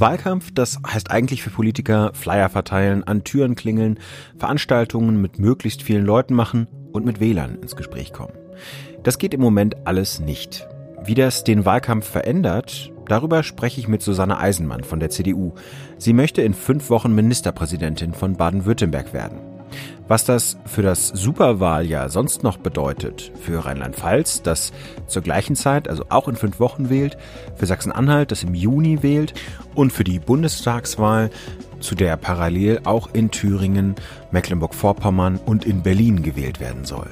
Wahlkampf, das heißt eigentlich für Politiker Flyer verteilen, an Türen klingeln, Veranstaltungen mit möglichst vielen Leuten machen und mit Wählern ins Gespräch kommen. Das geht im Moment alles nicht. Wie das den Wahlkampf verändert, darüber spreche ich mit Susanne Eisenmann von der CDU. Sie möchte in fünf Wochen Ministerpräsidentin von Baden-Württemberg werden. Was das für das Superwahljahr sonst noch bedeutet, für Rheinland-Pfalz, das zur gleichen Zeit, also auch in fünf Wochen wählt, für Sachsen-Anhalt, das im Juni wählt und für die Bundestagswahl, zu der parallel auch in Thüringen, Mecklenburg-Vorpommern und in Berlin gewählt werden soll.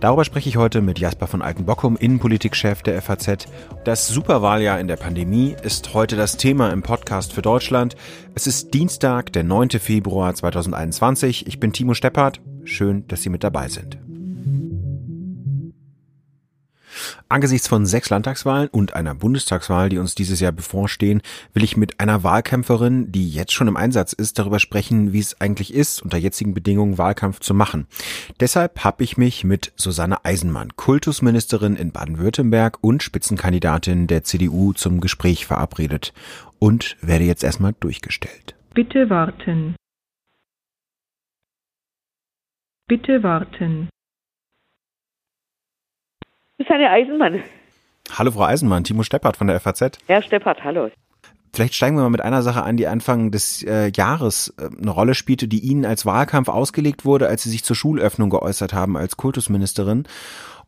Darüber spreche ich heute mit Jasper von Altenbockum, Innenpolitikchef der FAZ. Das Superwahljahr in der Pandemie ist heute das Thema im Podcast für Deutschland. Es ist Dienstag, der 9. Februar 2021. Ich bin Timo Steppert. Schön, dass Sie mit dabei sind. Angesichts von sechs Landtagswahlen und einer Bundestagswahl, die uns dieses Jahr bevorstehen, will ich mit einer Wahlkämpferin, die jetzt schon im Einsatz ist, darüber sprechen, wie es eigentlich ist, unter jetzigen Bedingungen Wahlkampf zu machen. Deshalb habe ich mich mit Susanne Eisenmann, Kultusministerin in Baden-Württemberg und Spitzenkandidatin der CDU zum Gespräch verabredet und werde jetzt erstmal durchgestellt. Bitte warten. Bitte warten. Susanne Eisenmann. Hallo Frau Eisenmann, Timo Steppert von der FAZ. Herr Steppert, hallo. Vielleicht steigen wir mal mit einer Sache an, die Anfang des äh, Jahres äh, eine Rolle spielte, die Ihnen als Wahlkampf ausgelegt wurde, als Sie sich zur Schulöffnung geäußert haben als Kultusministerin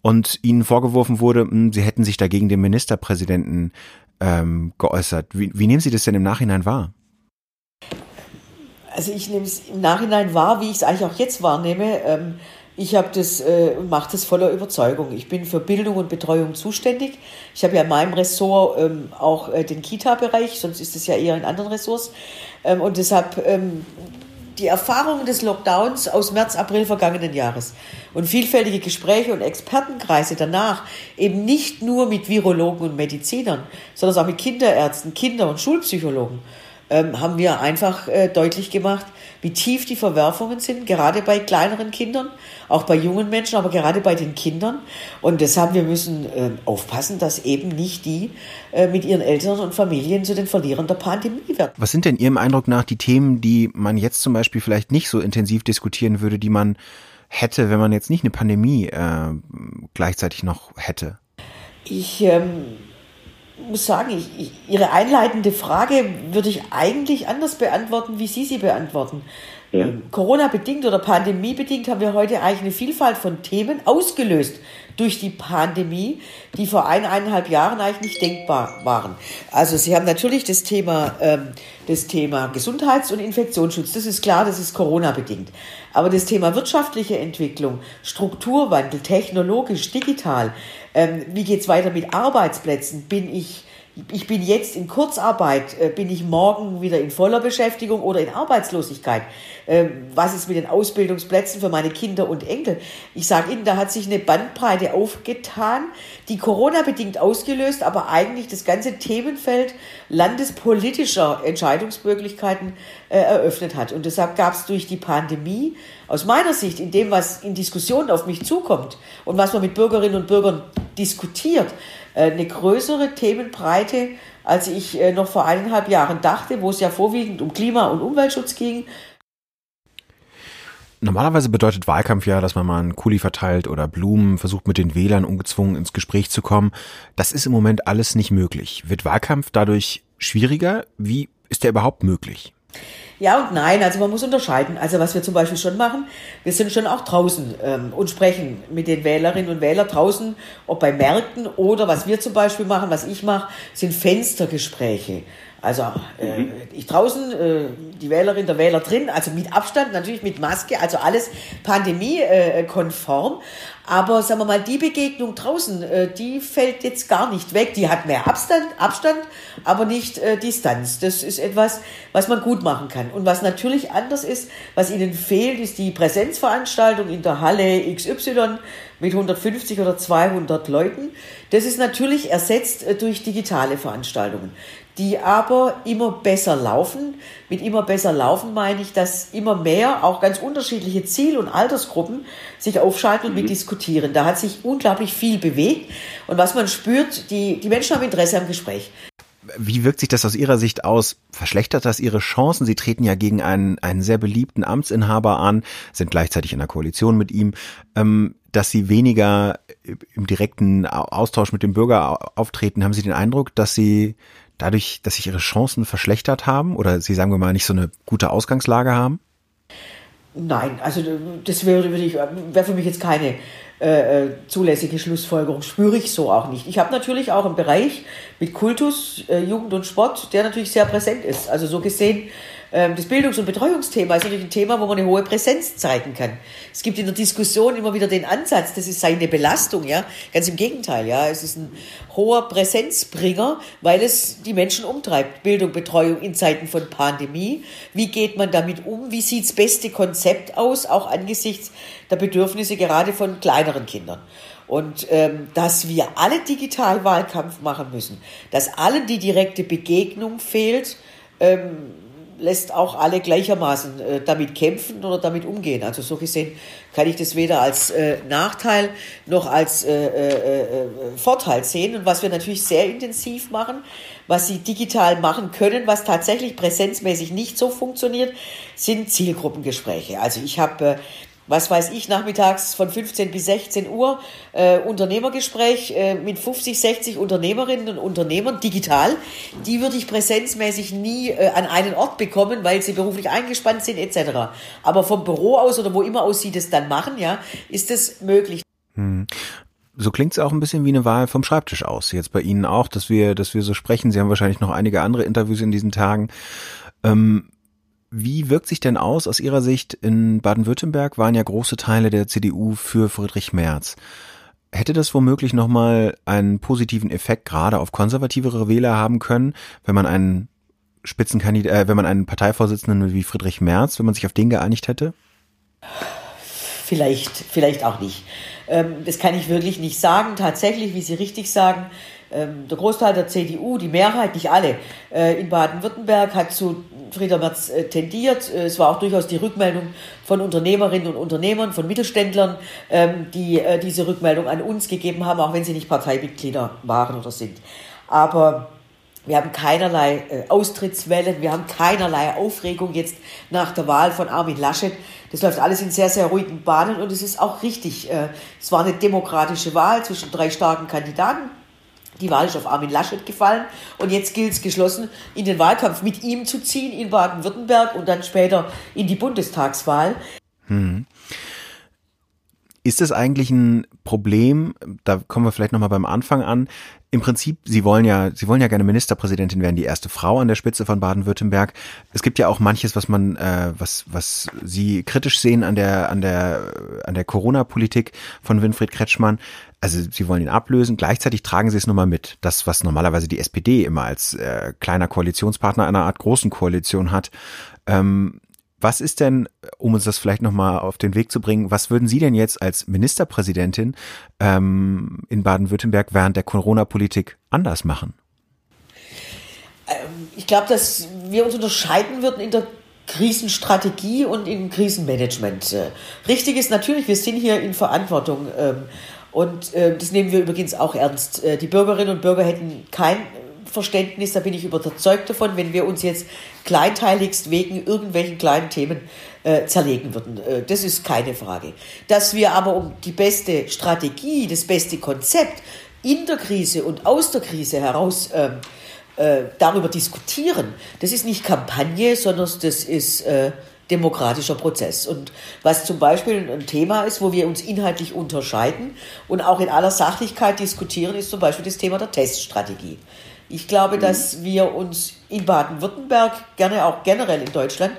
und Ihnen vorgeworfen wurde, mh, hm, Sie hätten sich dagegen den Ministerpräsidenten ähm, geäußert. Wie, wie nehmen Sie das denn im Nachhinein wahr? Also ich nehme es im Nachhinein wahr, wie ich es eigentlich auch jetzt wahrnehme. Ähm, ich habe das äh, mache das voller Überzeugung. Ich bin für Bildung und Betreuung zuständig. Ich habe ja in meinem Ressort ähm, auch äh, den Kita-Bereich, sonst ist es ja eher in anderen Ressorts. Ähm, und deshalb ähm, die Erfahrungen des Lockdowns aus März, April vergangenen Jahres und vielfältige Gespräche und Expertenkreise danach eben nicht nur mit Virologen und Medizinern, sondern auch mit Kinderärzten, Kinder- und Schulpsychologen ähm, haben wir einfach äh, deutlich gemacht, wie tief die Verwerfungen sind, gerade bei kleineren Kindern, auch bei jungen Menschen, aber gerade bei den Kindern. Und deshalb wir müssen äh, aufpassen, dass eben nicht die äh, mit ihren Eltern und Familien zu den Verlierern der Pandemie werden. Was sind denn Ihrem Eindruck nach die Themen, die man jetzt zum Beispiel vielleicht nicht so intensiv diskutieren würde, die man hätte, wenn man jetzt nicht eine Pandemie äh, gleichzeitig noch hätte? Ich ähm, muss sagen, ich, ich, Ihre einleitende Frage würde ich eigentlich anders beantworten, wie Sie sie beantworten. Ja. Corona-bedingt oder pandemiebedingt haben wir heute eigentlich eine Vielfalt von Themen ausgelöst durch die Pandemie, die vor eineinhalb Jahren eigentlich nicht denkbar waren. Also Sie haben natürlich das Thema, ähm, das Thema Gesundheits- und Infektionsschutz. Das ist klar, das ist Corona-bedingt. Aber das Thema wirtschaftliche Entwicklung, Strukturwandel, technologisch, digital, ähm, wie geht's weiter mit Arbeitsplätzen? Bin ich ich bin jetzt in Kurzarbeit, äh, bin ich morgen wieder in voller Beschäftigung oder in Arbeitslosigkeit. Ähm, was ist mit den Ausbildungsplätzen für meine Kinder und Enkel? Ich sage Ihnen, da hat sich eine Bandbreite aufgetan, die Corona-bedingt ausgelöst, aber eigentlich das ganze Themenfeld landespolitischer Entscheidungsmöglichkeiten äh, eröffnet hat. Und deshalb gab es durch die Pandemie aus meiner Sicht in dem, was in Diskussionen auf mich zukommt und was man mit Bürgerinnen und Bürgern diskutiert, äh, eine größere Themenbreite, als ich äh, noch vor eineinhalb Jahren dachte, wo es ja vorwiegend um Klima- und Umweltschutz ging. Normalerweise bedeutet Wahlkampf ja, dass man mal einen Kuli verteilt oder Blumen, versucht mit den Wählern ungezwungen ins Gespräch zu kommen. Das ist im Moment alles nicht möglich. Wird Wahlkampf dadurch schwieriger? Wie ist der überhaupt möglich? Ja und nein, also man muss unterscheiden. Also was wir zum Beispiel schon machen, wir sind schon auch draußen ähm, und sprechen mit den Wählerinnen und Wählern draußen, ob bei Märkten oder was wir zum Beispiel machen, was ich mache, sind Fenstergespräche. Also äh, mhm. ich draußen, äh, die Wählerin, der Wähler drin, also mit Abstand, natürlich mit Maske, also alles pandemiekonform. Aber sagen wir mal, die Begegnung draußen, äh, die fällt jetzt gar nicht weg. Die hat mehr Abstand, Abstand, aber nicht äh, Distanz. Das ist etwas, was man gut machen kann. Und was natürlich anders ist, was Ihnen fehlt, ist die Präsenzveranstaltung in der Halle XY mit 150 oder 200 Leuten. Das ist natürlich ersetzt äh, durch digitale Veranstaltungen. Die aber immer besser laufen. Mit immer besser laufen meine ich, dass immer mehr auch ganz unterschiedliche Ziel- und Altersgruppen sich aufschalten und mhm. mit diskutieren. Da hat sich unglaublich viel bewegt. Und was man spürt, die, die Menschen haben Interesse am Gespräch. Wie wirkt sich das aus Ihrer Sicht aus? Verschlechtert das Ihre Chancen? Sie treten ja gegen einen, einen sehr beliebten Amtsinhaber an, sind gleichzeitig in einer Koalition mit ihm, ähm, dass Sie weniger im direkten Austausch mit dem Bürger auftreten. Haben Sie den Eindruck, dass Sie dadurch, dass sich Ihre Chancen verschlechtert haben oder Sie, sagen wir mal, nicht so eine gute Ausgangslage haben? Nein, also das wäre, wäre für mich jetzt keine äh, zulässige Schlussfolgerung. Spüre ich so auch nicht. Ich habe natürlich auch einen Bereich mit Kultus, äh, Jugend und Sport, der natürlich sehr präsent ist. Also so gesehen das Bildungs- und Betreuungsthema ist natürlich ein Thema, wo man eine hohe Präsenz zeigen kann. Es gibt in der Diskussion immer wieder den Ansatz, das ist seine Belastung, ja. Ganz im Gegenteil, ja. Es ist ein hoher Präsenzbringer, weil es die Menschen umtreibt. Bildung, Betreuung in Zeiten von Pandemie. Wie geht man damit um? Wie sieht das beste Konzept aus, auch angesichts der Bedürfnisse gerade von kleineren Kindern? Und ähm, dass wir alle digital Wahlkampf machen müssen, dass allen die direkte Begegnung fehlt, ähm, lässt auch alle gleichermaßen äh, damit kämpfen oder damit umgehen. Also so gesehen kann ich das weder als äh, Nachteil noch als äh, äh, äh, Vorteil sehen. Und was wir natürlich sehr intensiv machen, was sie digital machen können, was tatsächlich präsenzmäßig nicht so funktioniert, sind Zielgruppengespräche. Also ich habe was weiß ich, nachmittags von 15 bis 16 Uhr äh, Unternehmergespräch äh, mit 50, 60 Unternehmerinnen und Unternehmern digital. Die würde ich präsenzmäßig nie äh, an einen Ort bekommen, weil sie beruflich eingespannt sind etc. Aber vom Büro aus oder wo immer aus sie das dann machen, ja, ist das möglich. Hm. So klingt es auch ein bisschen wie eine Wahl vom Schreibtisch aus. Jetzt bei Ihnen auch, dass wir, dass wir so sprechen. Sie haben wahrscheinlich noch einige andere Interviews in diesen Tagen. Ähm, wie wirkt sich denn aus aus Ihrer Sicht? In Baden-Württemberg waren ja große Teile der CDU für Friedrich Merz. Hätte das womöglich nochmal einen positiven Effekt gerade auf konservativere Wähler haben können, wenn man einen Spitzenkandidat, äh, wenn man einen Parteivorsitzenden wie Friedrich Merz, wenn man sich auf den geeinigt hätte? Vielleicht, vielleicht auch nicht. Ähm, das kann ich wirklich nicht sagen. Tatsächlich, wie Sie richtig sagen, der Großteil der CDU, die Mehrheit, nicht alle, äh, in Baden-Württemberg hat zu Frieder Merz äh, tendiert. Äh, es war auch durchaus die Rückmeldung von Unternehmerinnen und Unternehmern, von Mittelständlern, ähm, die diese Rückmeldung an uns gegeben haben, auch wenn sie nicht Parteimitglieder waren oder sind. Aber wir haben keinerlei Austrittswellen, wir haben keinerlei Aufregung jetzt nach der Wahl von Armin Laschet. Das läuft alles in sehr, sehr ruhigen Bahnen und es ist auch richtig. Es war eine demokratische Wahl zwischen drei starken Kandidaten die Wahl ist auf Armin Laschet gefallen und jetzt gilt es geschlossen, in den Wahlkampf mit ihm zu ziehen in Baden-Württemberg und dann später in die Bundestagswahl. Hm. Ist es eigentlich ein Problem, da kommen wir vielleicht nochmal beim Anfang an, im Prinzip, Sie wollen ja, Sie wollen ja gerne Ministerpräsidentin werden, die erste Frau an der Spitze von Baden-Württemberg. Es gibt ja auch manches, was man, äh, was, was Sie kritisch sehen an der, an der, an der Corona-Politik von Winfried Kretschmann. Also Sie wollen ihn ablösen, gleichzeitig tragen Sie es nun mal mit. Das, was normalerweise die SPD immer als äh, kleiner Koalitionspartner einer Art großen Koalition hat. Ähm, was ist denn, um uns das vielleicht nochmal auf den Weg zu bringen, was würden Sie denn jetzt als Ministerpräsidentin ähm, in Baden-Württemberg während der Corona-Politik anders machen? Ähm, ich glaube, dass wir uns unterscheiden würden in der Krisenstrategie und im Krisenmanagement. Äh, richtig ist natürlich, wir sind hier in Verantwortung. Ähm, und äh, das nehmen wir übrigens auch ernst. Äh, die Bürgerinnen und Bürger hätten kein Verständnis, da bin ich überzeugt davon, wenn wir uns jetzt kleinteiligst wegen irgendwelchen kleinen Themen äh, zerlegen würden. Äh, das ist keine Frage. Dass wir aber um die beste Strategie, das beste Konzept in der Krise und aus der Krise heraus ähm, äh, darüber diskutieren, das ist nicht Kampagne, sondern das ist äh, demokratischer Prozess. Und was zum Beispiel ein Thema ist, wo wir uns inhaltlich unterscheiden und auch in aller Sachlichkeit diskutieren, ist zum Beispiel das Thema der Teststrategie. Ich glaube, mhm. dass wir uns in Baden-Württemberg, gerne auch generell in Deutschland,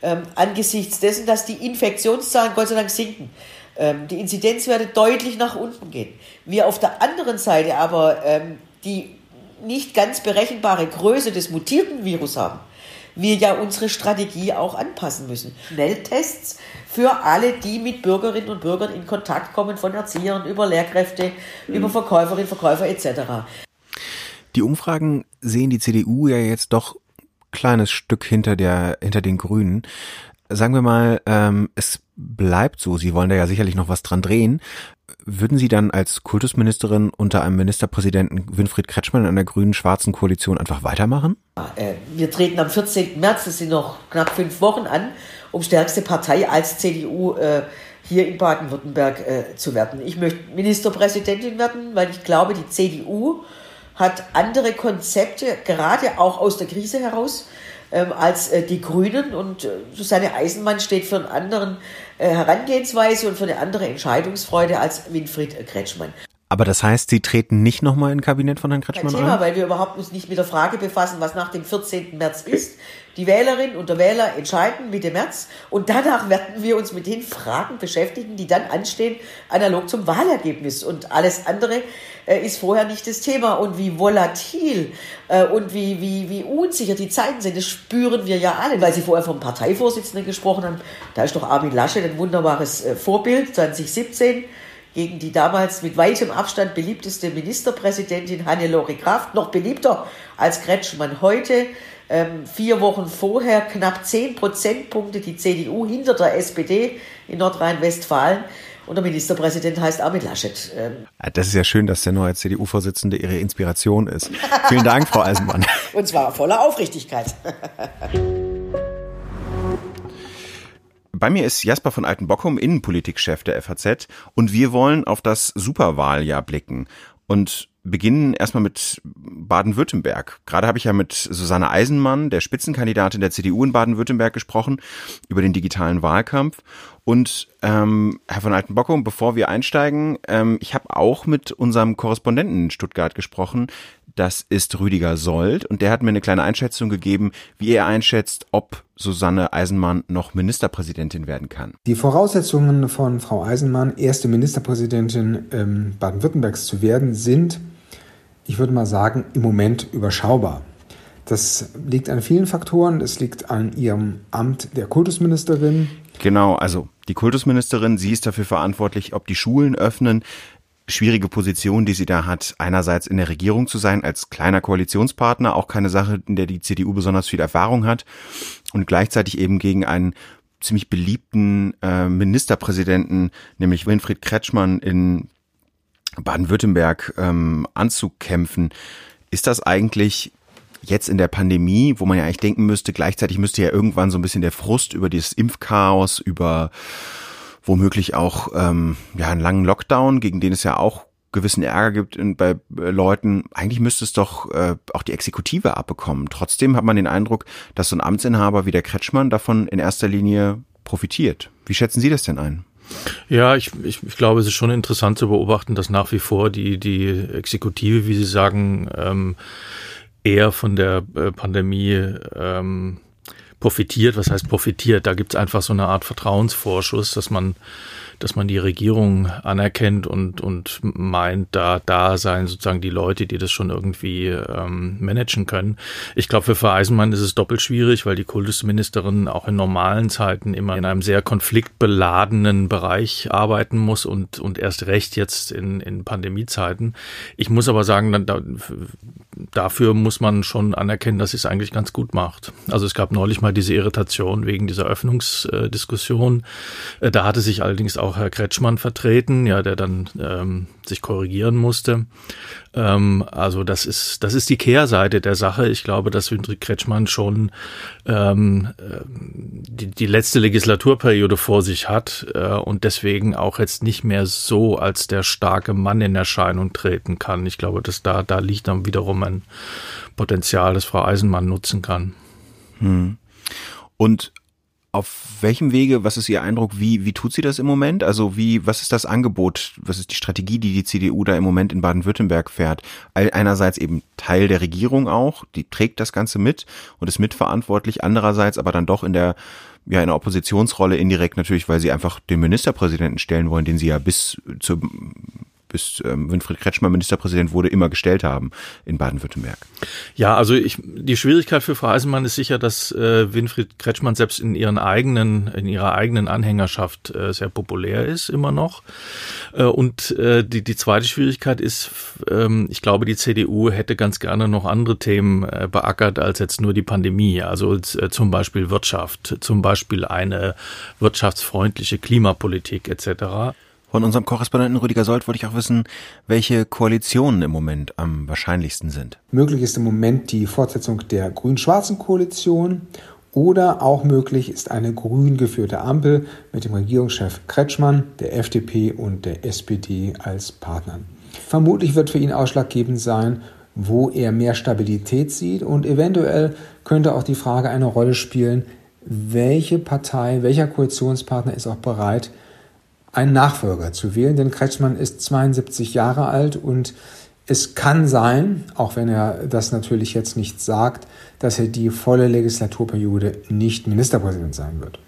ähm, angesichts dessen, dass die Infektionszahlen Gott sei Dank sinken, ähm, die Inzidenzwerte deutlich nach unten gehen. Wir auf der anderen Seite aber ähm, die nicht ganz berechenbare Größe des mutierten Virus haben, wir ja unsere Strategie auch anpassen müssen. Schnelltests für alle, die mit Bürgerinnen und Bürgern in Kontakt kommen, von Erziehern über Lehrkräfte, mhm. über Verkäuferinnen, Verkäufer etc. Die Umfragen sehen die CDU ja jetzt doch kleines Stück hinter der hinter den Grünen. Sagen wir mal, ähm, es bleibt so. Sie wollen da ja sicherlich noch was dran drehen. Würden Sie dann als Kultusministerin unter einem Ministerpräsidenten Winfried Kretschmann in der grünen schwarzen Koalition einfach weitermachen? Äh, wir treten am 14. März, das sind noch knapp fünf Wochen an, um stärkste Partei als CDU äh, hier in Baden-Württemberg äh, zu werden. Ich möchte Ministerpräsidentin werden, weil ich glaube, die CDU hat andere Konzepte, gerade auch aus der Krise heraus, ähm, als äh, die Grünen. Und äh, Susanne Eisenmann steht für einen anderen äh, Herangehensweise und für eine andere Entscheidungsfreude als Winfried Kretschmann. Aber das heißt, Sie treten nicht nochmal in Kabinett von Herrn Kretschmann Kein Thema, ein? weil wir überhaupt uns nicht mit der Frage befassen, was nach dem 14. März ist. Die Wählerinnen und der Wähler entscheiden Mitte März und danach werden wir uns mit den Fragen beschäftigen, die dann anstehen, analog zum Wahlergebnis. Und alles andere äh, ist vorher nicht das Thema. Und wie volatil äh, und wie, wie, wie unsicher die Zeiten sind, das spüren wir ja alle. Weil Sie vorher vom Parteivorsitzenden gesprochen haben, da ist doch Armin Laschet ein wunderbares äh, Vorbild, 2017 gegen die damals mit weitem Abstand beliebteste Ministerpräsidentin Hannelore Kraft, noch beliebter als Kretschmann heute. Ähm, vier Wochen vorher knapp zehn Prozentpunkte die CDU hinter der SPD in Nordrhein-Westfalen. Und der Ministerpräsident heißt Armin Laschet. Ähm, Das ist ja schön, dass der neue CDU-Vorsitzende Ihre Inspiration ist. Vielen Dank, Frau Eisenmann. und zwar voller Aufrichtigkeit. Bei mir ist Jasper von Altenbockum, Innenpolitikchef der FAZ, und wir wollen auf das Superwahljahr blicken und beginnen erstmal mit Baden-Württemberg. Gerade habe ich ja mit Susanne Eisenmann, der Spitzenkandidatin der CDU in Baden-Württemberg, gesprochen über den digitalen Wahlkampf. Und ähm, Herr von Altenbockum, bevor wir einsteigen, ähm, ich habe auch mit unserem Korrespondenten in Stuttgart gesprochen. Das ist Rüdiger Sold und der hat mir eine kleine Einschätzung gegeben, wie er einschätzt, ob Susanne Eisenmann noch Ministerpräsidentin werden kann. Die Voraussetzungen von Frau Eisenmann, erste Ministerpräsidentin ähm, Baden-Württembergs zu werden, sind, ich würde mal sagen, im Moment überschaubar. Das liegt an vielen Faktoren. Es liegt an ihrem Amt der Kultusministerin. Genau, also die Kultusministerin, sie ist dafür verantwortlich, ob die Schulen öffnen. Schwierige Position, die sie da hat, einerseits in der Regierung zu sein, als kleiner Koalitionspartner, auch keine Sache, in der die CDU besonders viel Erfahrung hat, und gleichzeitig eben gegen einen ziemlich beliebten äh, Ministerpräsidenten, nämlich Winfried Kretschmann in Baden-Württemberg ähm, anzukämpfen. Ist das eigentlich jetzt in der Pandemie, wo man ja eigentlich denken müsste, gleichzeitig müsste ja irgendwann so ein bisschen der Frust über dieses Impfchaos, über womöglich auch ähm, ja einen langen Lockdown, gegen den es ja auch gewissen Ärger gibt bei äh, Leuten. Eigentlich müsste es doch äh, auch die Exekutive abbekommen. Trotzdem hat man den Eindruck, dass so ein Amtsinhaber wie der Kretschmann davon in erster Linie profitiert. Wie schätzen Sie das denn ein? Ja, ich, ich, ich glaube, es ist schon interessant zu beobachten, dass nach wie vor die, die Exekutive, wie Sie sagen, ähm, eher von der äh, Pandemie ähm, profitiert. Was heißt profitiert? Da gibt es einfach so eine Art Vertrauensvorschuss, dass man dass man die Regierung anerkennt und, und meint, da, da seien sozusagen die Leute, die das schon irgendwie ähm, managen können. Ich glaube, für Frau Eisenmann ist es doppelt schwierig, weil die Kultusministerin auch in normalen Zeiten immer in einem sehr konfliktbeladenen Bereich arbeiten muss und, und erst recht jetzt in, in Pandemiezeiten. Ich muss aber sagen, da, dafür muss man schon anerkennen, dass sie es eigentlich ganz gut macht. Also es gab neulich mal diese Irritation wegen dieser Öffnungsdiskussion. Da hatte sich allerdings auch Herr Kretschmann vertreten, ja, der dann ähm, sich korrigieren musste. Ähm, also das ist das ist die Kehrseite der Sache. Ich glaube, dass Winfried Kretschmann schon ähm, die, die letzte Legislaturperiode vor sich hat äh, und deswegen auch jetzt nicht mehr so als der starke Mann in Erscheinung treten kann. Ich glaube, dass da da liegt dann wiederum ein Potenzial, das Frau Eisenmann nutzen kann. Hm. Und auf welchem Wege, was ist Ihr Eindruck, wie, wie tut sie das im Moment? Also wie, was ist das Angebot, was ist die Strategie, die die CDU da im Moment in Baden-Württemberg fährt? Einerseits eben Teil der Regierung auch, die trägt das Ganze mit und ist mitverantwortlich, andererseits aber dann doch in der, ja, in der Oppositionsrolle indirekt natürlich, weil sie einfach den Ministerpräsidenten stellen wollen, den sie ja bis zur bis ähm, Winfried Kretschmann Ministerpräsident wurde, immer gestellt haben in Baden-Württemberg. Ja, also ich, die Schwierigkeit für Frau Eisenmann ist sicher, dass äh, Winfried Kretschmann selbst in ihren eigenen, in ihrer eigenen Anhängerschaft äh, sehr populär ist, immer noch. Äh, und äh, die, die zweite Schwierigkeit ist, ähm, ich glaube, die CDU hätte ganz gerne noch andere Themen äh, beackert als jetzt nur die Pandemie. Also äh, zum Beispiel Wirtschaft, zum Beispiel eine wirtschaftsfreundliche Klimapolitik etc. Von unserem Korrespondenten Rüdiger Sold wollte ich auch wissen, welche Koalitionen im Moment am wahrscheinlichsten sind. Möglich ist im Moment die Fortsetzung der grün-schwarzen Koalition oder auch möglich ist eine grün geführte Ampel mit dem Regierungschef Kretschmann, der FDP und der SPD als Partnern. Vermutlich wird für ihn ausschlaggebend sein, wo er mehr Stabilität sieht und eventuell könnte auch die Frage eine Rolle spielen, welche Partei, welcher Koalitionspartner ist auch bereit, einen Nachfolger zu wählen, denn Kretschmann ist 72 Jahre alt und es kann sein, auch wenn er das natürlich jetzt nicht sagt, dass er die volle Legislaturperiode nicht Ministerpräsident sein wird.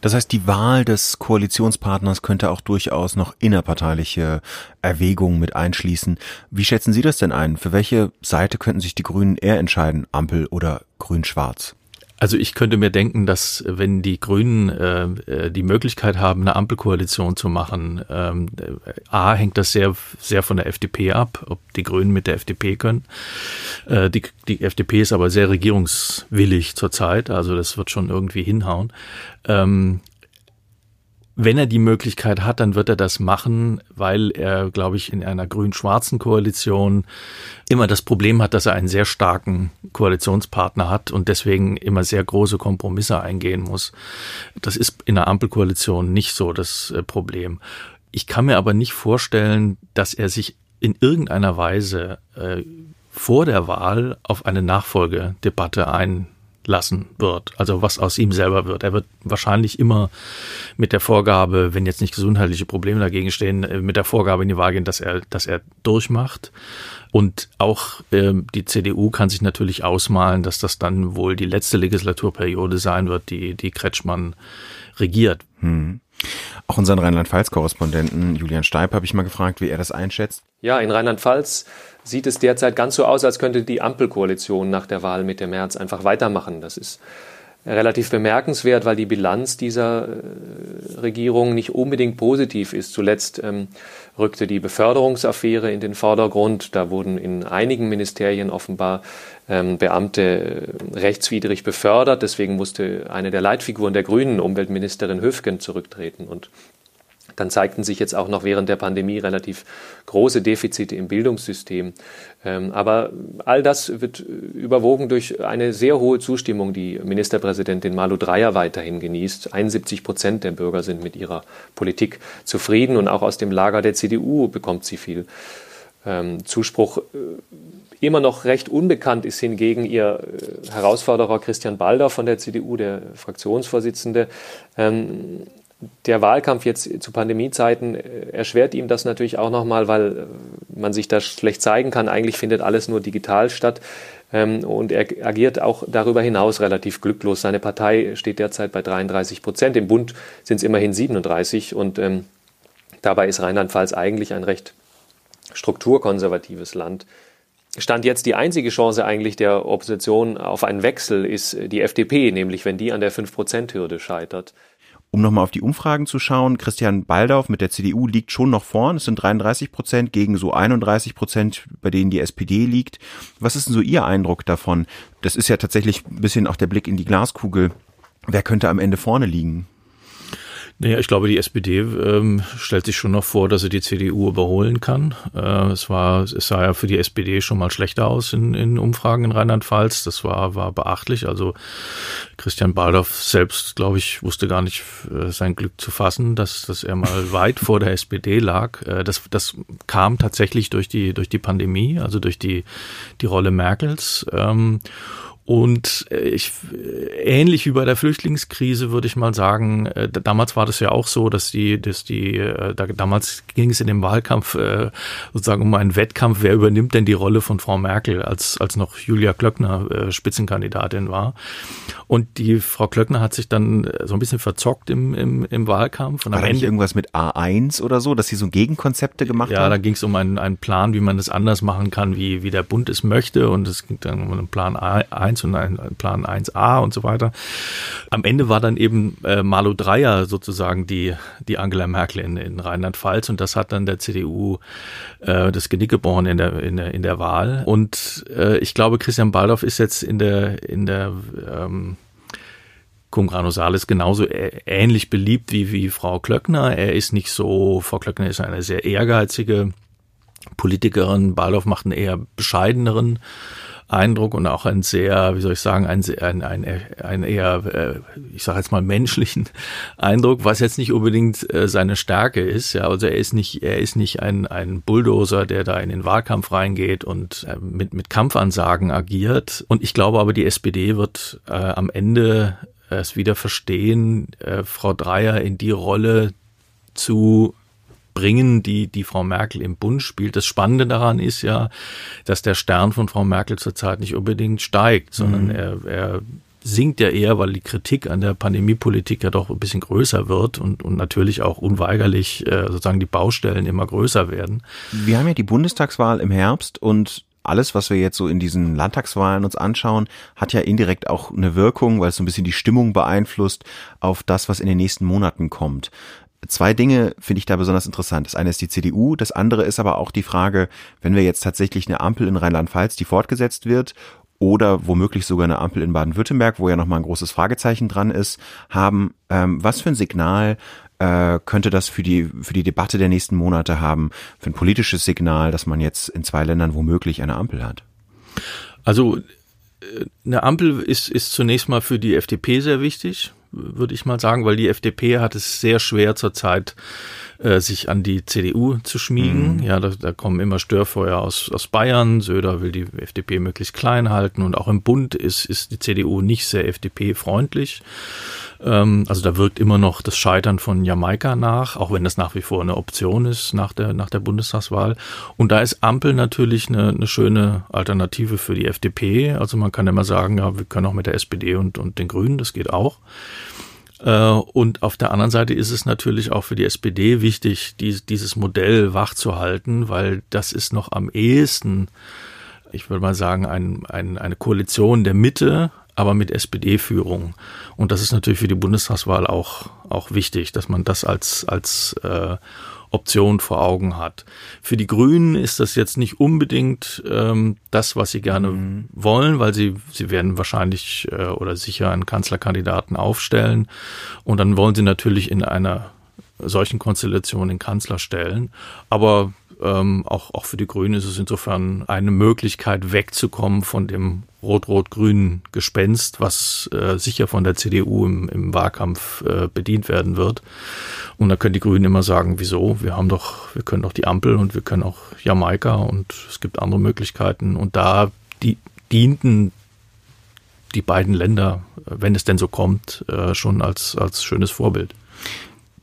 Das heißt, die Wahl des Koalitionspartners könnte auch durchaus noch innerparteiliche Erwägungen mit einschließen. Wie schätzen Sie das denn ein? Für welche Seite könnten sich die Grünen eher entscheiden? Ampel oder Grün-Schwarz? Also ich könnte mir denken, dass wenn die Grünen äh, äh, die Möglichkeit haben, eine Ampelkoalition zu machen, ähm, äh, a hängt das sehr sehr von der FDP ab, ob die Grünen mit der FDP können. Äh, die, die FDP ist aber sehr regierungswillig zurzeit, also das wird schon irgendwie hinhauen. Ähm, wenn er die Möglichkeit hat, dann wird er das machen, weil er, glaube ich, in einer grün-schwarzen Koalition immer das Problem hat, dass er einen sehr starken Koalitionspartner hat und deswegen immer sehr große Kompromisse eingehen muss. Das ist in der Ampelkoalition nicht so das äh, Problem. Ich kann mir aber nicht vorstellen, dass er sich in irgendeiner Weise äh, vor der Wahl auf eine Nachfolgedebatte ein lassen wird, also was aus ihm selber wird. Er wird wahrscheinlich immer mit der Vorgabe, wenn jetzt nicht gesundheitliche Probleme dagegen stehen, äh, mit der Vorgabe in die Wahl gehen, dass er, dass er durchmacht. Und auch äh, die CDU kann sich natürlich ausmalen, dass das dann wohl die letzte Legislaturperiode sein wird, die, die Kretschmann regiert. Hm. Auch unseren Rheinland-Pfalz-Korrespondenten Julian Steib habe ich mal gefragt, wie er das einschätzt. Ja, in Rheinland-Pfalz sieht es derzeit ganz so aus, als könnte die Ampelkoalition nach der Wahl Mitte März einfach weitermachen. Das ist relativ bemerkenswert, weil die Bilanz dieser äh, Regierung nicht unbedingt positiv ist. Zuletzt ähm, rückte die Beförderungsaffäre in den Vordergrund. Da wurden in einigen Ministerien offenbar ähm, Beamte rechtswidrig befördert. Deswegen musste eine der Leitfiguren der Grünen, Umweltministerin Höfgen, zurücktreten. Und dann zeigten sich jetzt auch noch während der Pandemie relativ große Defizite im Bildungssystem. Ähm, aber all das wird überwogen durch eine sehr hohe Zustimmung, die Ministerpräsidentin Malu Dreyer weiterhin genießt. 71 Prozent der Bürger sind mit ihrer Politik zufrieden und auch aus dem Lager der CDU bekommt sie viel ähm, Zuspruch. Äh, immer noch recht unbekannt ist hingegen ihr äh, Herausforderer Christian Balder von der CDU, der Fraktionsvorsitzende. Der Wahlkampf jetzt zu Pandemiezeiten äh, erschwert ihm das natürlich auch nochmal, weil äh, man sich da schlecht zeigen kann. Eigentlich findet alles nur digital statt. Ähm, und er agiert auch darüber hinaus relativ glücklos. Seine Partei steht derzeit bei 33 Prozent. Im Bund sind es immerhin 37. Und ähm, dabei ist Rheinland-Pfalz eigentlich ein recht strukturkonservatives Land. Stand jetzt die einzige Chance eigentlich der Opposition auf einen Wechsel ist die FDP, nämlich wenn die an der 5-Prozent-Hürde scheitert. Um nochmal auf die Umfragen zu schauen, Christian Baldauf mit der CDU liegt schon noch vorn. Es sind 33 Prozent gegen so 31 Prozent, bei denen die SPD liegt. Was ist denn so Ihr Eindruck davon? Das ist ja tatsächlich ein bisschen auch der Blick in die Glaskugel. Wer könnte am Ende vorne liegen? Naja, ich glaube, die SPD ähm, stellt sich schon noch vor, dass sie die CDU überholen kann. Äh, es war, es sah ja für die SPD schon mal schlechter aus in, in Umfragen in Rheinland-Pfalz. Das war, war beachtlich. Also Christian Baldorf selbst, glaube ich, wusste gar nicht äh, sein Glück zu fassen, dass, dass er mal weit vor der SPD lag. Äh, das, das kam tatsächlich durch die, durch die Pandemie, also durch die, die Rolle Merkels. Ähm, Und äh, ich, äh, ähnlich wie bei der Flüchtlingskrise würde ich mal sagen, äh, damals war das ja auch so, dass die, dass die, da, damals ging es in dem Wahlkampf sozusagen um einen Wettkampf, wer übernimmt denn die Rolle von Frau Merkel, als, als noch Julia Klöckner Spitzenkandidatin war. Und die Frau Klöckner hat sich dann so ein bisschen verzockt im, im, im Wahlkampf. Und war da nicht irgendwas mit A1 oder so, dass sie so Gegenkonzepte gemacht ja, haben? Ja, da ging es um einen, einen Plan, wie man das anders machen kann, wie, wie der Bund es möchte. Und es ging dann um einen Plan A1 1 und ein, Plan 1a und so weiter. Am Ende war dann eben äh, Malu Dreyer sozusagen die, die Angela Merkel in, in Rheinland-Pfalz und das hat dann der CDU äh, das Genick gebrochen in der, in der, in der Wahl. Und äh, ich glaube, Christian Baldorf ist jetzt in der, in der ähm, Cum Grano Salis genauso ähnlich beliebt wie, wie Frau Klöckner. Er ist nicht so, Frau Klöckner ist eine sehr ehrgeizige Politikerin, Baldorf macht einen eher bescheideneren Eindruck und auch ein sehr, wie soll ich sagen, ein, ein, ein, ein eher, äh, ich sage jetzt mal menschlichen Eindruck, was jetzt nicht unbedingt äh, seine Stärke ist. Ja, also er ist nicht, er ist nicht ein, ein Bulldozer, der da in den Wahlkampf reingeht und äh, mit, mit Kampfansagen agiert. Und ich glaube aber, die SPD wird äh, am Ende es wieder verstehen, äh, Frau Dreier in die Rolle zu bringen, die die Frau Merkel im Bund spielt. Das Spannende daran ist ja, dass der Stern von Frau Merkel zurzeit nicht unbedingt steigt, sondern mhm. er, er sinkt ja eher, weil die Kritik an der Pandemiepolitik ja doch ein bisschen größer wird und, und natürlich auch unweigerlich äh, sozusagen die Baustellen immer größer werden. Wir haben ja die Bundestagswahl im Herbst und alles, was wir jetzt so in diesen Landtagswahlen uns anschauen, hat ja indirekt auch eine Wirkung, weil es so ein bisschen die Stimmung beeinflusst auf das, was in den nächsten Monaten kommt. Zwei Dinge finde ich da besonders interessant. Das eine ist die CDU, das andere ist aber auch die Frage, wenn wir jetzt tatsächlich eine Ampel in Rheinland-Pfalz, die fortgesetzt wird, oder womöglich sogar eine Ampel in Baden-Württemberg, wo ja nochmal ein großes Fragezeichen dran ist, haben, ähm, was für ein Signal äh, könnte das für die, für die Debatte der nächsten Monate haben, für ein politisches Signal, dass man jetzt in zwei Ländern womöglich eine Ampel hat? Also äh, eine Ampel ist, ist zunächst mal für die FDP sehr wichtig würde ich mal sagen, weil die FDP hat es sehr schwer zurzeit, äh, sich an die CDU zu schmiegen. Mhm. Ja, da, da kommen immer Störfeuer aus, aus Bayern. Söder will die FDP möglichst klein halten und auch im Bund ist, ist die CDU nicht sehr FDP-freundlich. Ähm, also da wirkt immer noch das Scheitern von Jamaika nach, auch wenn das nach wie vor eine Option ist nach der, nach der Bundestagswahl. Und da ist Ampel natürlich eine, eine schöne Alternative für die FDP. Also man kann immer sagen, ja, wir können auch mit der SPD und, und den Grünen, das geht auch. Äh, und auf der anderen Seite ist es natürlich auch für die SPD wichtig, dieses Modell wachzuhalten, weil das ist noch am ehesten, ich würde mal sagen, ein, ein, eine Koalition der Mitte, aber mit SPD-Führung. Und das ist natürlich für die Bundestagswahl auch, auch wichtig, dass man das als, als äh, Option vor Augen hat. Für die Grünen ist das jetzt nicht unbedingt ähm, das, was sie gerne mhm. wollen, weil sie, sie werden wahrscheinlich äh, oder sicher einen Kanzlerkandidaten aufstellen. Und dann wollen sie natürlich in einer solchen Konstellation den Kanzler stellen. Aber ähm, auch, auch für die Grünen ist es insofern eine Möglichkeit, wegzukommen von dem rot-rot-grünen Gespenst, was äh, sicher von der CDU im, im Wahlkampf äh, bedient werden wird. Und da können die Grünen immer sagen, wieso? Wir haben doch, wir können doch die Ampel und wir können auch Jamaika und es gibt andere Möglichkeiten. Und da die, dienten die beiden Länder, wenn es denn so kommt, äh, schon als, als schönes Vorbild.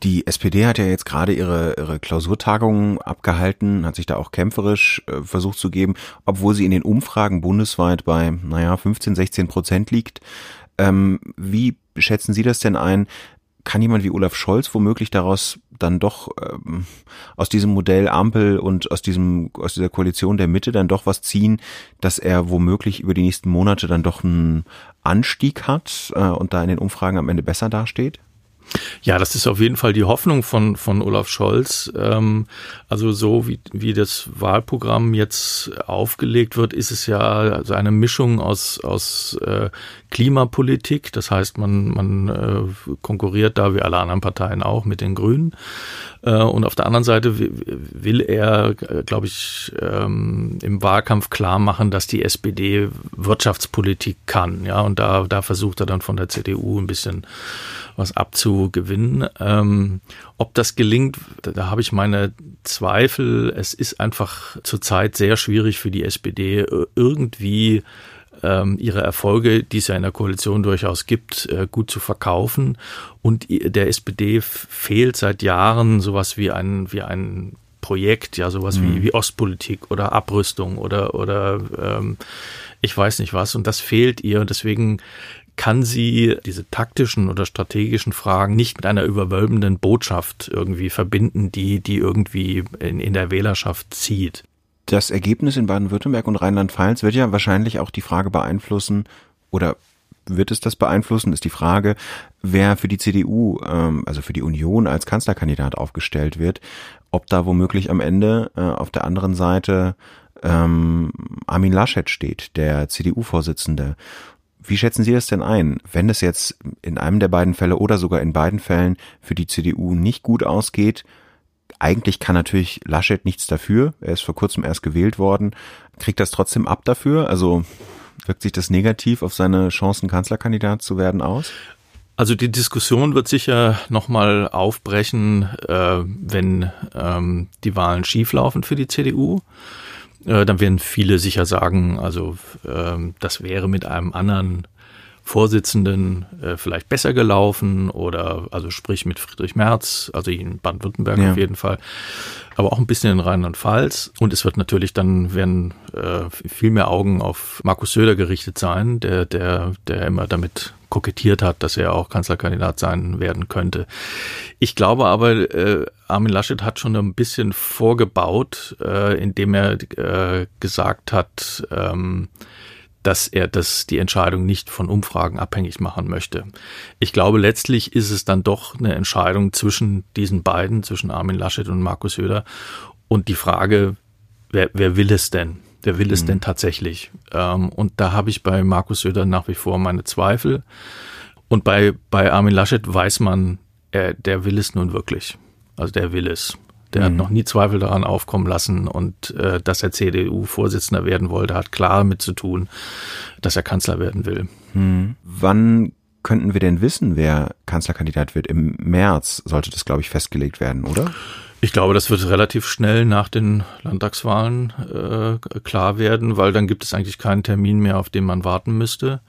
Die SPD hat ja jetzt gerade ihre, ihre Klausurtagungen abgehalten, hat sich da auch kämpferisch äh, versucht zu geben, obwohl sie in den Umfragen bundesweit bei, naja, 15, 16 Prozent liegt. Ähm, wie schätzen Sie das denn ein? Kann jemand wie Olaf Scholz womöglich daraus dann doch ähm, aus diesem Modell Ampel und aus diesem aus dieser Koalition der Mitte dann doch was ziehen, dass er womöglich über die nächsten Monate dann doch einen Anstieg hat äh, und da in den Umfragen am Ende besser dasteht? Ja, das ist auf jeden Fall die Hoffnung von, von Olaf Scholz. Ähm, also so wie, wie das Wahlprogramm jetzt aufgelegt wird, ist es ja also eine Mischung aus, aus äh, Klimapolitik. Das heißt, man, man äh, konkurriert da wie alle anderen Parteien auch mit den Grünen. Äh, und auf der anderen Seite will er, glaube ich, ähm, im Wahlkampf klar machen, dass die SPD Wirtschaftspolitik kann. Ja, und da, da versucht er dann von der CDU ein bisschen was abzugewinnen. Ähm, ob das gelingt, da, da habe ich meine Zweifel. Es ist einfach zurzeit sehr schwierig für die SPD irgendwie ähm, ihre Erfolge, die es ja in der Koalition durchaus gibt, äh, gut zu verkaufen. Und der SPD fehlt seit Jahren sowas wie ein, wie ein Projekt, ja, sowas mhm. wie, wie Ostpolitik oder Abrüstung oder, oder ähm, ich weiß nicht was. Und das fehlt ihr. Und deswegen kann sie diese taktischen oder strategischen Fragen nicht mit einer überwölbenden Botschaft irgendwie verbinden, die, die irgendwie in, in der Wählerschaft zieht. Das Ergebnis in Baden-Württemberg und Rheinland-Pfalz wird ja wahrscheinlich auch die Frage beeinflussen oder wird es das beeinflussen, ist die Frage, wer für die CDU, ähm, also für die Union als Kanzlerkandidat aufgestellt wird, ob da womöglich am Ende äh, auf der anderen Seite ähm, Armin Laschet steht, der CDU-Vorsitzende. Wie schätzen Sie das denn ein, wenn es jetzt in einem der beiden Fälle oder sogar in beiden Fällen für die CDU nicht gut ausgeht? Eigentlich kann natürlich Laschet nichts dafür. Er ist vor kurzem erst gewählt worden. Kriegt das trotzdem ab dafür? Also wirkt sich das negativ auf seine Chancen, Kanzlerkandidat zu werden aus? Also die Diskussion wird sicher nochmal aufbrechen, äh, wenn ähm, die Wahlen schieflaufen für die CDU. Äh, dann werden viele sicher sagen, also ähm, das wäre mit einem anderen Vorsitzenden äh, vielleicht besser gelaufen oder also sprich mit Friedrich Merz, also in Baden-Württemberg ja. auf jeden Fall, aber auch ein bisschen in Rheinland-Pfalz. Und es wird natürlich dann werden äh, viel mehr Augen auf Markus Söder gerichtet sein, der der der immer damit kokettiert hat, dass er auch Kanzlerkandidat sein werden könnte. Ich glaube aber, äh, Armin Laschet hat schon ein bisschen vorgebaut, äh, indem er äh, gesagt hat, ähm, dass er das, die Entscheidung nicht von Umfragen abhängig machen möchte. Ich glaube, letztlich ist es dann doch eine Entscheidung zwischen diesen beiden, zwischen Armin Laschet und Markus Söder. Und die Frage, wer, wer will es denn? Wer will es mhm. denn tatsächlich? Ähm, und da habe ich bei Markus Söder nach wie vor meine Zweifel. Und bei, bei Armin Laschet weiß man, er, der will es nun wirklich. Also der will es. Der mhm. hat noch nie Zweifel daran aufkommen lassen und äh, dass er CDU-Vorsitzender werden wollte, hat klar damit zu tun, dass er Kanzler werden will. Mhm. Wann könnten wir denn wissen, wer Kanzlerkandidat wird? Im März sollte das, glaube ich, festgelegt werden, oder? Ich glaube, das wird relativ schnell nach den Landtagswahlen äh, klar werden, weil dann gibt es eigentlich keinen Termin mehr, auf den man warten müsste.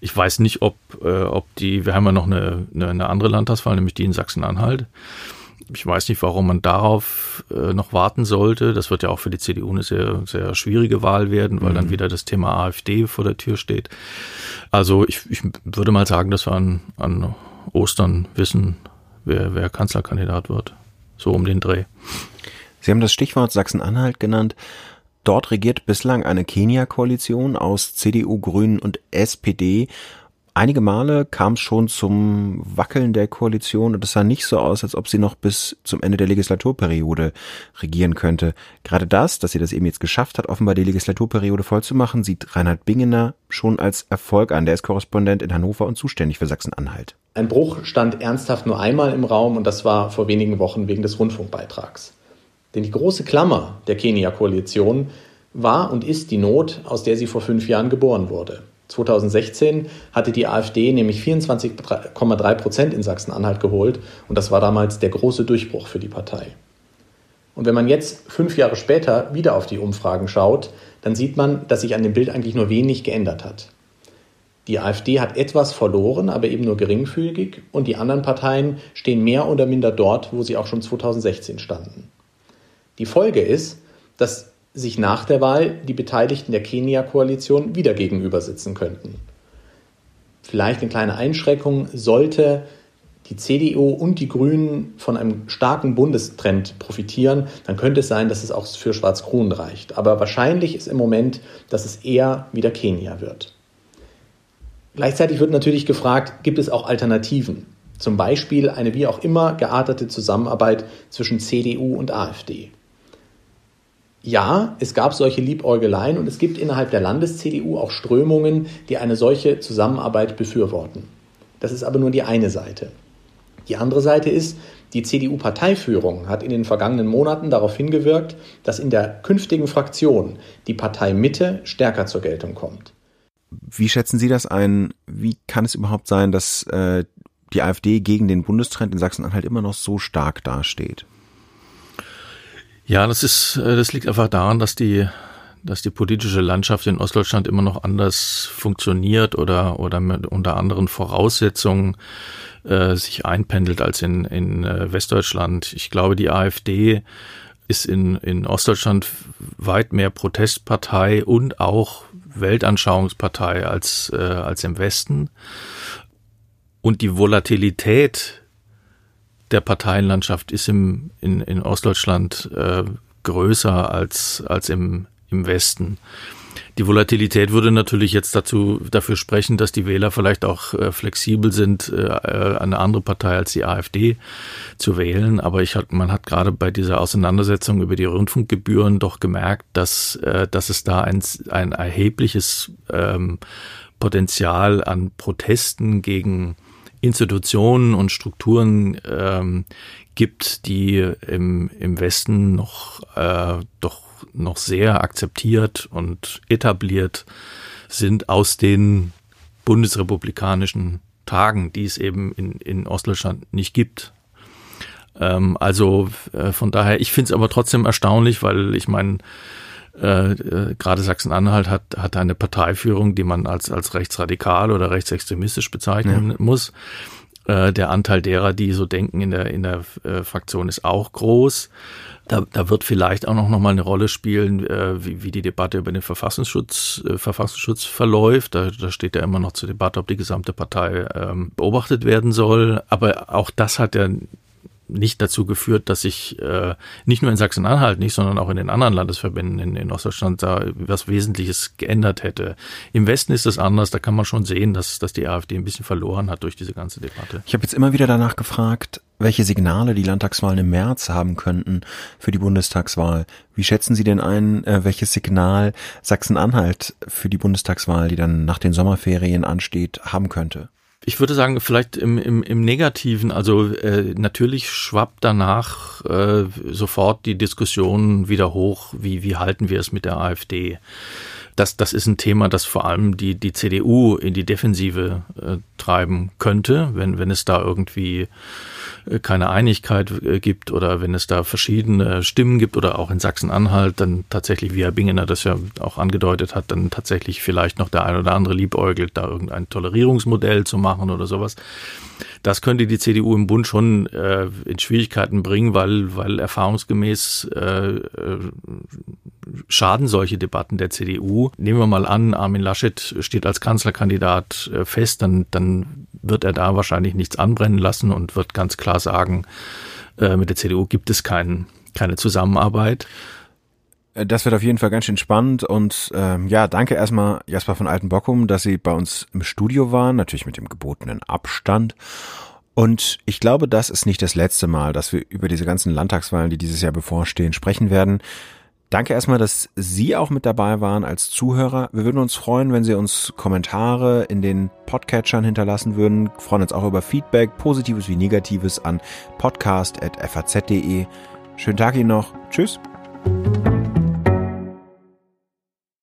Ich weiß nicht, ob, äh, ob die, wir haben ja noch eine, eine, eine andere Landtagswahl, nämlich die in Sachsen-Anhalt. Ich weiß nicht, warum man darauf äh, noch warten sollte. Das wird ja auch für die CDU eine sehr, sehr schwierige Wahl werden, weil mhm. dann wieder das Thema AfD vor der Tür steht. Also ich, ich würde mal sagen, dass wir an, an Ostern wissen, wer, wer Kanzlerkandidat wird. So um den Dreh. Sie haben das Stichwort Sachsen-Anhalt genannt. Dort regiert bislang eine Kenia-Koalition aus CDU, Grünen und SPD. Einige Male kam es schon zum Wackeln der Koalition und es sah nicht so aus, als ob sie noch bis zum Ende der Legislaturperiode regieren könnte. Gerade das, dass sie das eben jetzt geschafft hat, offenbar die Legislaturperiode vollzumachen, sieht Reinhard Bingener schon als Erfolg an. Der ist Korrespondent in Hannover und zuständig für Sachsen-Anhalt. Ein Bruch stand ernsthaft nur einmal im Raum und das war vor wenigen Wochen wegen des Rundfunkbeitrags. Denn die große Klammer der Kenia-Koalition war und ist die Not, aus der sie vor fünf Jahren geboren wurde. 2016 hatte die AfD nämlich 24,3 Prozent in Sachsen-Anhalt geholt und das war damals der große Durchbruch für die Partei. Und wenn man jetzt fünf Jahre später wieder auf die Umfragen schaut, dann sieht man, dass sich an dem Bild eigentlich nur wenig geändert hat. Die AfD hat etwas verloren, aber eben nur geringfügig und die anderen Parteien stehen mehr oder minder dort, wo sie auch schon 2016 standen. Die Folge ist, dass sich nach der Wahl die Beteiligten der Kenia-Koalition wieder gegenüber sitzen könnten. Vielleicht eine kleine Einschränkung sollte die CDU und die Grünen von einem starken Bundestrend profitieren, dann könnte es sein, dass es auch für Schwarz-Grün reicht. Aber wahrscheinlich ist im Moment, dass es eher wieder Kenia wird. Gleichzeitig wird natürlich gefragt, gibt es auch Alternativen? Zum Beispiel eine wie auch immer geartete Zusammenarbeit zwischen CDU und AfD ja, es gab solche Liebäugeleien und es gibt innerhalb der Landes-CDU auch Strömungen, die eine solche Zusammenarbeit befürworten. Das ist aber nur die eine Seite. Die andere Seite ist, die CDU-Parteiführung hat in den vergangenen Monaten darauf hingewirkt, dass in der künftigen Fraktion die Partei Mitte stärker zur Geltung kommt. Wie schätzen Sie das ein? Wie kann es überhaupt sein, dass äh, die AfD gegen den Bundestrend in Sachsen-Anhalt immer noch so stark dasteht? Ja, das ist, äh, das liegt einfach daran, dass die dass die politische Landschaft in Ostdeutschland immer noch anders funktioniert oder, oder mit, unter anderen Voraussetzungen äh, sich einpendelt als in, in äh, Westdeutschland. Ich glaube, die AfD ist in, in Ostdeutschland weit mehr Protestpartei und auch Weltanschauungspartei als, äh, als im Westen. Und die Volatilität der Parteienlandschaft ist im, in, in Ostdeutschland äh, größer als, als im, im Westen. Die Volatilität würde natürlich jetzt dazu dafür sprechen, dass die Wähler vielleicht auch äh, flexibel sind, äh, eine andere Partei als die AfD zu wählen. Aber ich hat, man hat gerade bei dieser Auseinandersetzung über die Rundfunkgebühren doch gemerkt, dass, äh, dass es da ein, ein erhebliches ähm, Potenzial an Protesten gegen Institutionen und Strukturen ähm, gibt, die im, im Westen noch äh, doch noch sehr akzeptiert und etabliert sind aus den bundesrepublikanischen Tagen, die es eben in, in Ostdeutschland nicht gibt. Ähm, also äh, von daher, ich finde es aber trotzdem erstaunlich, weil ich meine, äh, äh, gerade Sachsen-Anhalt hat, hat eine Parteiführung, die man als, als rechtsradikal oder rechtsextremistisch bezeichnen ja. muss. Äh, der Anteil derer, die so denken in der, in der äh, Fraktion, ist auch groß. Da, da wird vielleicht auch noch, noch mal eine Rolle spielen, äh, wie, wie die Debatte über den Verfassungsschutz, äh, Verfassungsschutz verläuft. Da, da steht ja immer noch zur Debatte, ob die gesamte Partei ähm, beobachtet werden soll. Aber auch das hat ja nicht dazu geführt, dass sich äh, nicht nur in Sachsen-Anhalt nicht, sondern auch in den anderen Landesverbänden in, in Ostdeutschland da was Wesentliches geändert hätte. Im Westen ist es anders, da kann man schon sehen, dass, dass die AfD ein bisschen verloren hat durch diese ganze Debatte. Ich habe jetzt immer wieder danach gefragt, welche Signale die Landtagswahlen im März haben könnten für die Bundestagswahl. Wie schätzen Sie denn ein, äh, welches Signal Sachsen-Anhalt für die Bundestagswahl, die dann nach den Sommerferien ansteht, haben könnte? Ich würde sagen, vielleicht im, im, im Negativen, also äh, natürlich schwappt danach äh, sofort die Diskussion wieder hoch, wie, wie halten wir es mit der AfD. Das, das ist ein Thema, das vor allem die, die CDU in die Defensive äh, treiben könnte, wenn, wenn es da irgendwie keine Einigkeit äh, gibt oder wenn es da verschiedene Stimmen gibt oder auch in Sachsen-Anhalt dann tatsächlich, wie Herr Bingener das ja auch angedeutet hat, dann tatsächlich vielleicht noch der ein oder andere liebäugelt, da irgendein Tolerierungsmodell zu machen oder sowas. Das könnte die CDU im Bund schon äh, in Schwierigkeiten bringen, weil, weil erfahrungsgemäß äh, äh, schaden solche Debatten der CDU. Nehmen wir mal an, Armin Laschet steht als Kanzlerkandidat äh, fest, dann, dann wird er da wahrscheinlich nichts anbrennen lassen und wird ganz klar sagen, äh, mit der CDU gibt es kein, keine Zusammenarbeit. Äh, das wird auf jeden Fall ganz schön spannend und ähm, ja, danke erstmal Jasper von Altenbockum, dass Sie bei uns im Studio waren, natürlich mit dem gebotenen Abstand. Und ich glaube, das ist nicht das letzte Mal, dass wir über diese ganzen Landtagswahlen, die dieses Jahr bevorstehen, sprechen werden. Danke erstmal, dass Sie auch mit dabei waren als Zuhörer. Wir würden uns freuen, wenn Sie uns Kommentare in den Podcatchern hinterlassen würden. Wir freuen uns auch über Feedback, positives wie negatives, an podcast.faz.de. Schönen Tag Ihnen noch. Tschüss.